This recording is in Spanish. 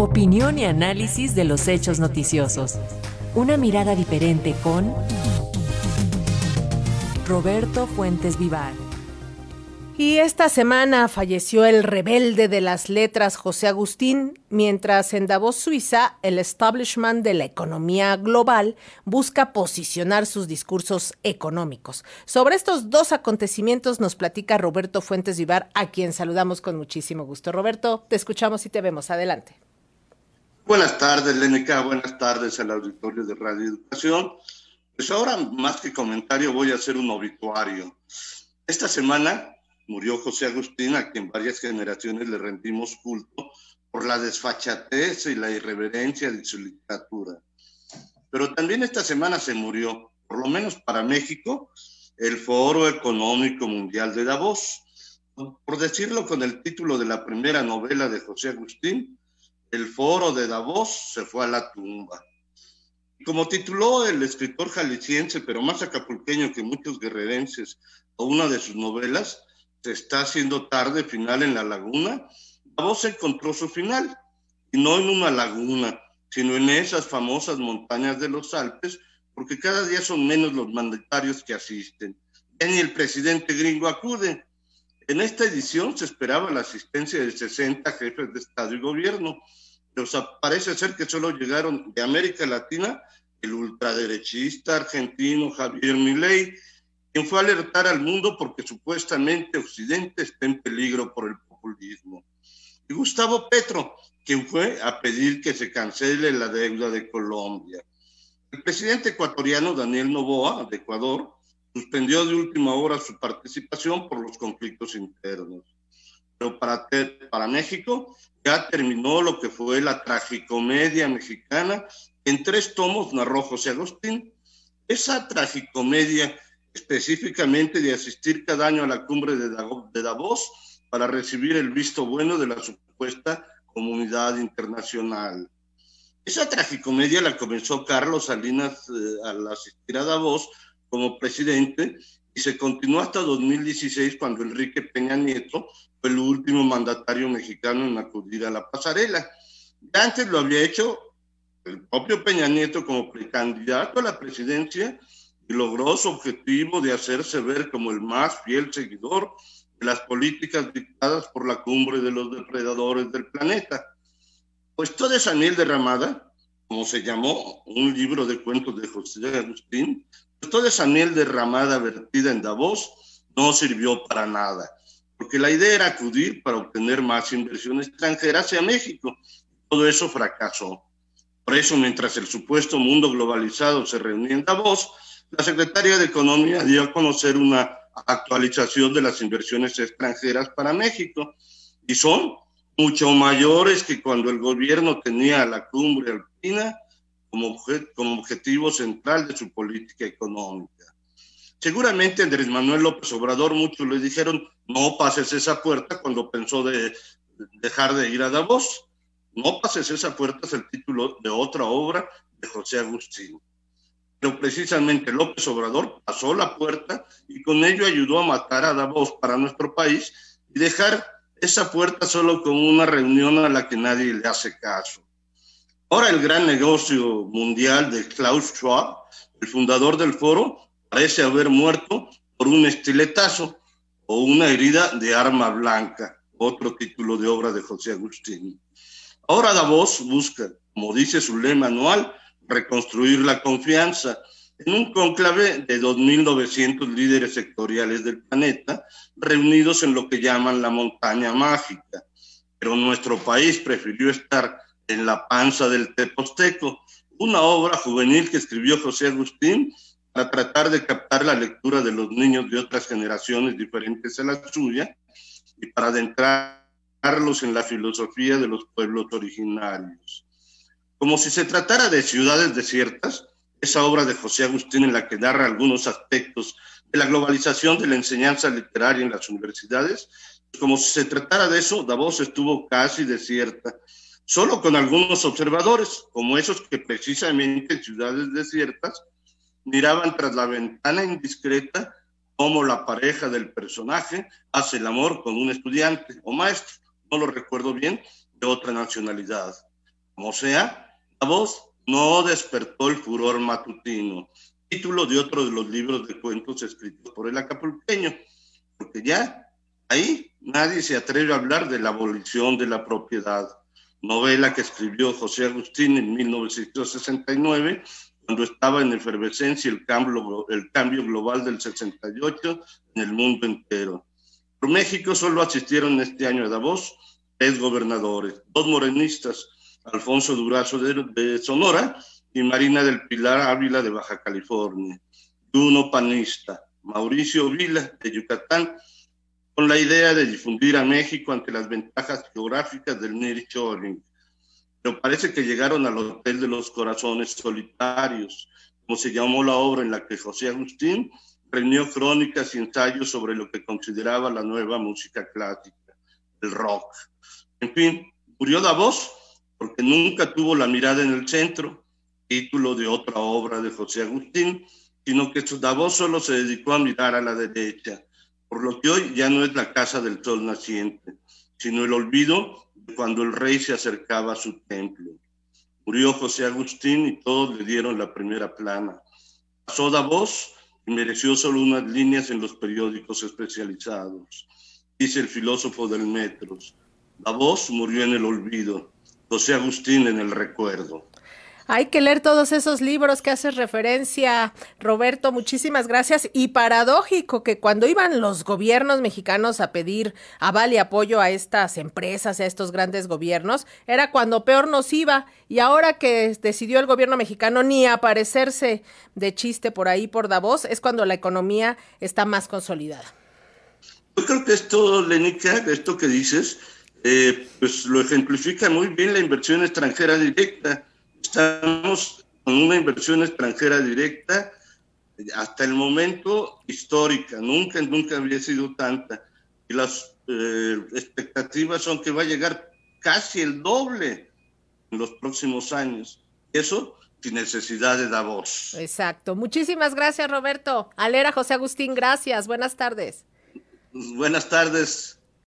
Opinión y análisis de los hechos noticiosos. Una mirada diferente con Roberto Fuentes Vivar. Y esta semana falleció el rebelde de las letras José Agustín, mientras en Davos, Suiza, el establishment de la economía global busca posicionar sus discursos económicos. Sobre estos dos acontecimientos nos platica Roberto Fuentes Vivar, a quien saludamos con muchísimo gusto. Roberto, te escuchamos y te vemos. Adelante. Buenas tardes, Lenica. Buenas tardes al auditorio de Radio Educación. Pues ahora, más que comentario, voy a hacer un obituario. Esta semana murió José Agustín, a quien varias generaciones le rendimos culto por la desfachatez y la irreverencia de su literatura. Pero también esta semana se murió, por lo menos para México, el Foro Económico Mundial de Davos. Por decirlo con el título de la primera novela de José Agustín, el Foro de Davos se fue a la tumba. Como tituló el escritor jalisciense, pero más acapulqueño que muchos guerrerenses, o una de sus novelas, se está haciendo tarde final en la laguna, Davos encontró su final, y no en una laguna, sino en esas famosas montañas de los Alpes, porque cada día son menos los mandatarios que asisten. Ya ni el presidente gringo acude. En esta edición se esperaba la asistencia de 60 jefes de Estado y Gobierno, pero parece ser que solo llegaron de América Latina el ultraderechista argentino Javier Milei, quien fue a alertar al mundo porque supuestamente Occidente está en peligro por el populismo. Y Gustavo Petro, quien fue a pedir que se cancele la deuda de Colombia. El presidente ecuatoriano Daniel Novoa, de Ecuador, suspendió de última hora su participación por los conflictos internos. Pero para, para México ya terminó lo que fue la tragicomedia mexicana en tres tomos narró José Agustín. Esa tragicomedia específicamente de asistir cada año a la cumbre de Davos para recibir el visto bueno de la supuesta comunidad internacional. Esa tragicomedia la comenzó Carlos Salinas eh, al asistir a Davos como presidente y se continuó hasta 2016 cuando Enrique Peña Nieto fue el último mandatario mexicano en acudir a la pasarela. antes lo había hecho el propio Peña Nieto como precandidato a la presidencia y logró su objetivo de hacerse ver como el más fiel seguidor de las políticas dictadas por la cumbre de los depredadores del planeta. Pues toda esa miel derramada, como se llamó un libro de cuentos de José Agustín, toda esa miel derramada vertida en Davos no sirvió para nada, porque la idea era acudir para obtener más inversión extranjera hacia México. Todo eso fracasó. Por eso, mientras el supuesto mundo globalizado se reunía en Davos, la secretaria de Economía dio a conocer una actualización de las inversiones extranjeras para México y son mucho mayores que cuando el gobierno tenía la cumbre alpina como, como objetivo central de su política económica. Seguramente Andrés Manuel López Obrador, muchos le dijeron, no pases esa puerta cuando pensó de dejar de ir a Davos. No pases esa puerta es el título de otra obra de José Agustín pero precisamente López Obrador pasó la puerta y con ello ayudó a matar a Davos para nuestro país y dejar esa puerta solo como una reunión a la que nadie le hace caso. Ahora el gran negocio mundial de Klaus Schwab, el fundador del foro, parece haber muerto por un estiletazo o una herida de arma blanca, otro título de obra de José Agustín. Ahora Davos busca, como dice su lema anual, reconstruir la confianza en un conclave de 2.900 líderes sectoriales del planeta reunidos en lo que llaman la montaña mágica. Pero nuestro país prefirió estar en la panza del Teposteco, una obra juvenil que escribió José Agustín para tratar de captar la lectura de los niños de otras generaciones diferentes a la suya y para adentrarlos en la filosofía de los pueblos originarios como si se tratara de ciudades desiertas, esa obra de José Agustín en la que narra algunos aspectos de la globalización de la enseñanza literaria en las universidades, como si se tratara de eso, Davos estuvo casi desierta, solo con algunos observadores, como esos que precisamente en ciudades desiertas miraban tras la ventana indiscreta cómo la pareja del personaje hace el amor con un estudiante o maestro, no lo recuerdo bien, de otra nacionalidad. Como sea, Davos no despertó el furor matutino, título de otro de los libros de cuentos escritos por el acapulqueño, porque ya ahí nadie se atreve a hablar de la abolición de la propiedad, novela que escribió José Agustín en 1969 cuando estaba en efervescencia el cambio, el cambio global del 68 en el mundo entero. Por México solo asistieron este año a Davos tres gobernadores, dos morenistas, Alfonso Durazo de, Sonora y Marina del Pilar Ávila de Baja California, uno panista, Mauricio Vila de Yucatán, con la idea de difundir a México ante las ventajas geográficas del nearshoring. Pero parece que llegaron al Hotel de los Corazones Solitarios, como se llamó la obra en la que José Agustín reunió crónicas y ensayos sobre lo que consideraba la nueva música clásica, el rock. En fin, murió Davos porque nunca tuvo la mirada en el centro, título de otra obra de José Agustín, sino que Davos solo se dedicó a mirar a la derecha, por lo que hoy ya no es la casa del sol naciente, sino el olvido de cuando el rey se acercaba a su templo. Murió José Agustín y todos le dieron la primera plana. Pasó Davos y mereció solo unas líneas en los periódicos especializados. Dice el filósofo del Metros, Davos murió en el olvido, José Agustín en el recuerdo. Hay que leer todos esos libros que haces referencia, Roberto, muchísimas gracias. Y paradójico que cuando iban los gobiernos mexicanos a pedir aval y apoyo a estas empresas, a estos grandes gobiernos, era cuando peor nos iba. Y ahora que decidió el gobierno mexicano ni aparecerse de chiste por ahí por Davos, es cuando la economía está más consolidada. Yo creo que esto, Lenica, esto que dices, eh, pues lo ejemplifica muy bien la inversión extranjera directa Estamos con una inversión extranjera directa hasta el momento histórica, nunca, nunca había sido tanta. Y las eh, expectativas son que va a llegar casi el doble en los próximos años. Eso sin necesidad de Davos. Exacto. Muchísimas gracias, Roberto. Alera José Agustín, gracias. Buenas tardes. Buenas tardes.